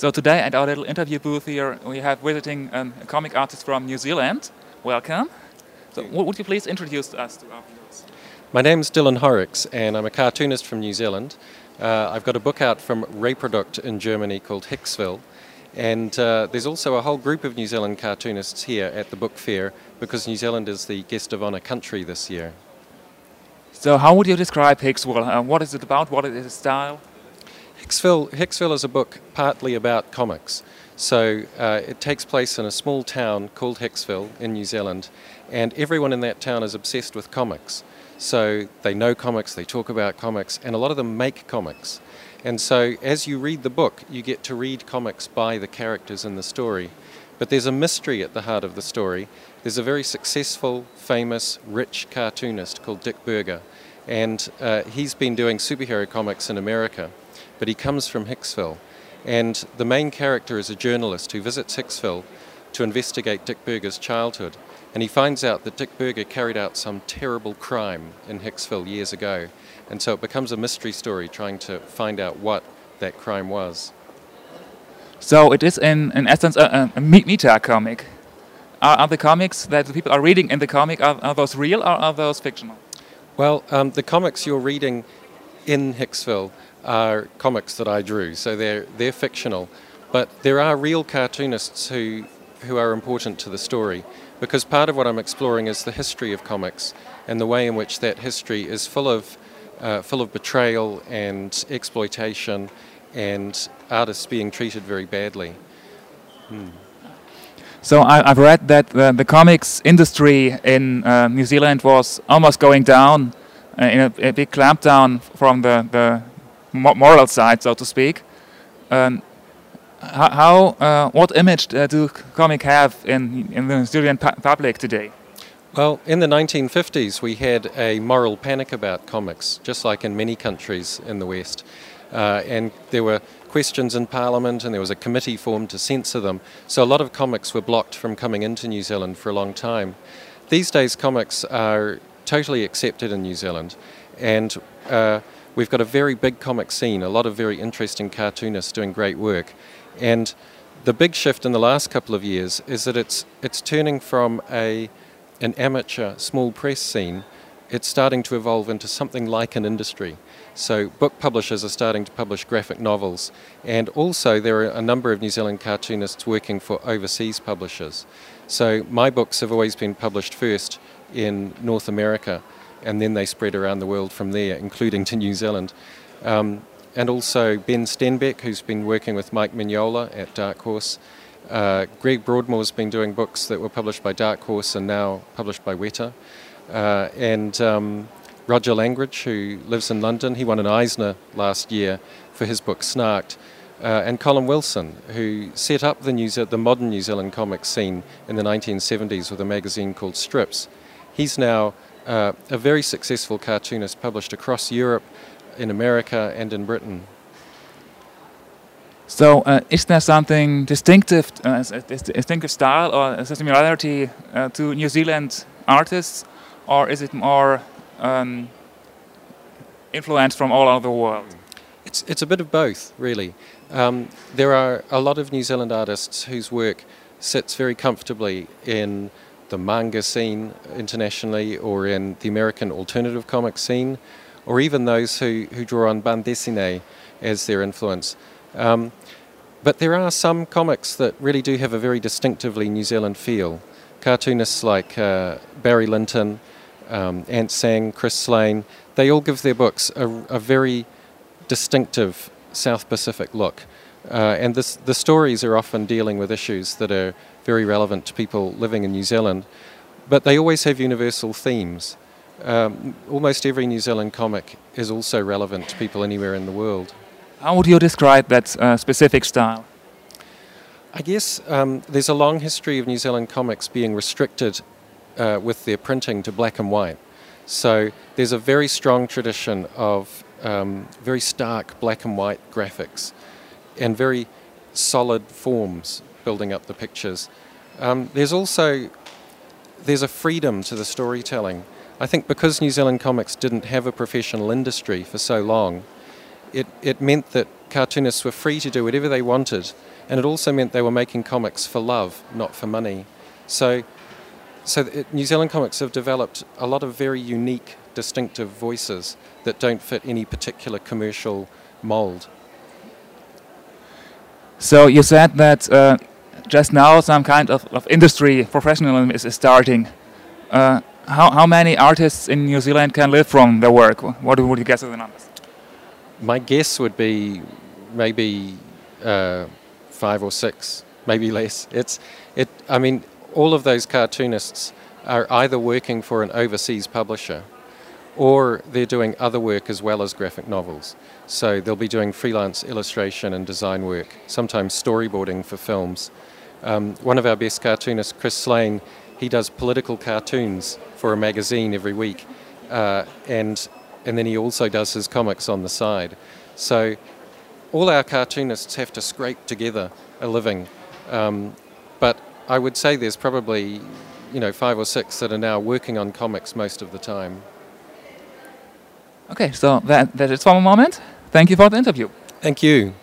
So today at our little interview booth here, we have visiting um, a comic artist from New Zealand. Welcome. So would you please introduce us to our viewers? My name is Dylan Horrocks, and I'm a cartoonist from New Zealand. Uh, I've got a book out from Reprodukt in Germany called Hicksville, and uh, there's also a whole group of New Zealand cartoonists here at the book fair because New Zealand is the guest of honour country this year. So how would you describe Hicksville? Uh, what is it about? What is its style? Hicksville, Hicksville is a book partly about comics. So uh, it takes place in a small town called Hicksville in New Zealand, and everyone in that town is obsessed with comics. So they know comics, they talk about comics, and a lot of them make comics. And so as you read the book, you get to read comics by the characters in the story. But there's a mystery at the heart of the story. There's a very successful, famous, rich cartoonist called Dick Burger, and uh, he's been doing superhero comics in America, but he comes from Hicksville. And the main character is a journalist who visits Hicksville to investigate Dick Burger's childhood. And he finds out that Dick Burger carried out some terrible crime in Hicksville years ago. And so it becomes a mystery story trying to find out what that crime was. So it is, in, in essence, a, a meta comic. Are, are, the comics that the people are reading in the comic, are, are those real or are those fictional? Well, um, the comics you're reading in Hicksville are comics that I drew, so they're, they're fictional. But there are real cartoonists who, who are important to the story because part of what I'm exploring is the history of comics and the way in which that history is full of, uh, full of betrayal and exploitation and artists being treated very badly. Hmm. So I, have read that the, the, comics industry in uh, New Zealand was almost going down uh, in a, a, big clampdown from the, the moral side, so to speak. Um, how, uh, what image uh, do comic have in, in the Zealand pu public today? Well, in the 1950s, we had a moral panic about comics, just like in many countries in the West. Uh, and there were questions in Parliament, and there was a committee formed to censor them. So a lot of comics were blocked from coming into New Zealand for a long time. These days, comics are totally accepted in New Zealand, and uh, we've got a very big comic scene, a lot of very interesting cartoonists doing great work. And the big shift in the last couple of years is that it's, it's turning from a, an amateur small press scene, it's starting to evolve into something like an industry. So book publishers are starting to publish graphic novels, and also there are a number of New Zealand cartoonists working for overseas publishers. So my books have always been published first in North America, and then they spread around the world from there, including to New Zealand. Um, and also Ben Stenbeck, who's been working with Mike Mignola at Dark Horse. Uh, Greg Broadmore's been doing books that were published by Dark Horse and now published by Weta. Uh, and um, Roger Langridge, who lives in London, he won an Eisner last year for his book Snarked. Uh, and Colin Wilson, who set up the, New Ze- the modern New Zealand comic scene in the 1970s with a magazine called Strips. He's now uh, a very successful cartoonist published across Europe, in America, and in Britain. So, uh, is there something distinctive, uh, a distinctive style or a similarity uh, to New Zealand artists, or is it more um, influence from all over the world? It's, it's a bit of both, really. Um, there are a lot of New Zealand artists whose work sits very comfortably in the manga scene internationally or in the American alternative comic scene, or even those who, who draw on bande dessinée as their influence. Um, but there are some comics that really do have a very distinctively New Zealand feel. Cartoonists like uh, Barry Linton, um, Ant Sang, Chris Slane, they all give their books a, a very distinctive South Pacific look. Uh, and this, the stories are often dealing with issues that are very relevant to people living in New Zealand, but they always have universal themes. Um, almost every New Zealand comic is also relevant to people anywhere in the world. How would you describe that uh, specific style? I guess um, there's a long history of New Zealand comics being restricted uh, with their printing to black and white. So there's a very strong tradition of um, very stark black and white graphics and very solid forms building up the pictures. Um, there's also there's a freedom to the storytelling. I think because New Zealand comics didn't have a professional industry for so long, it, it meant that cartoonists were free to do whatever they wanted and it also meant they were making comics for love, not for money. So, so it, New Zealand comics have developed a lot of very unique, distinctive voices that don't fit any particular commercial mold. So you said that uh, just now some kind of, of industry professionalism is, is starting. Uh, how, how many artists in New Zealand can live from their work? What would you guess are the numbers? My guess would be maybe uh, five or six, maybe less. It's it. I mean, all of those cartoonists are either working for an overseas publisher, or they're doing other work as well as graphic novels. So they'll be doing freelance illustration and design work, sometimes storyboarding for films. Um, one of our best cartoonists, Chris Slane, he does political cartoons for a magazine every week, uh, and and then he also does his comics on the side. So all our cartoonists have to scrape together a living, um, but I would say there's probably you know five or six that are now working on comics most of the time. Okay, so that that is for a moment. Thank you for the interview. Thank you.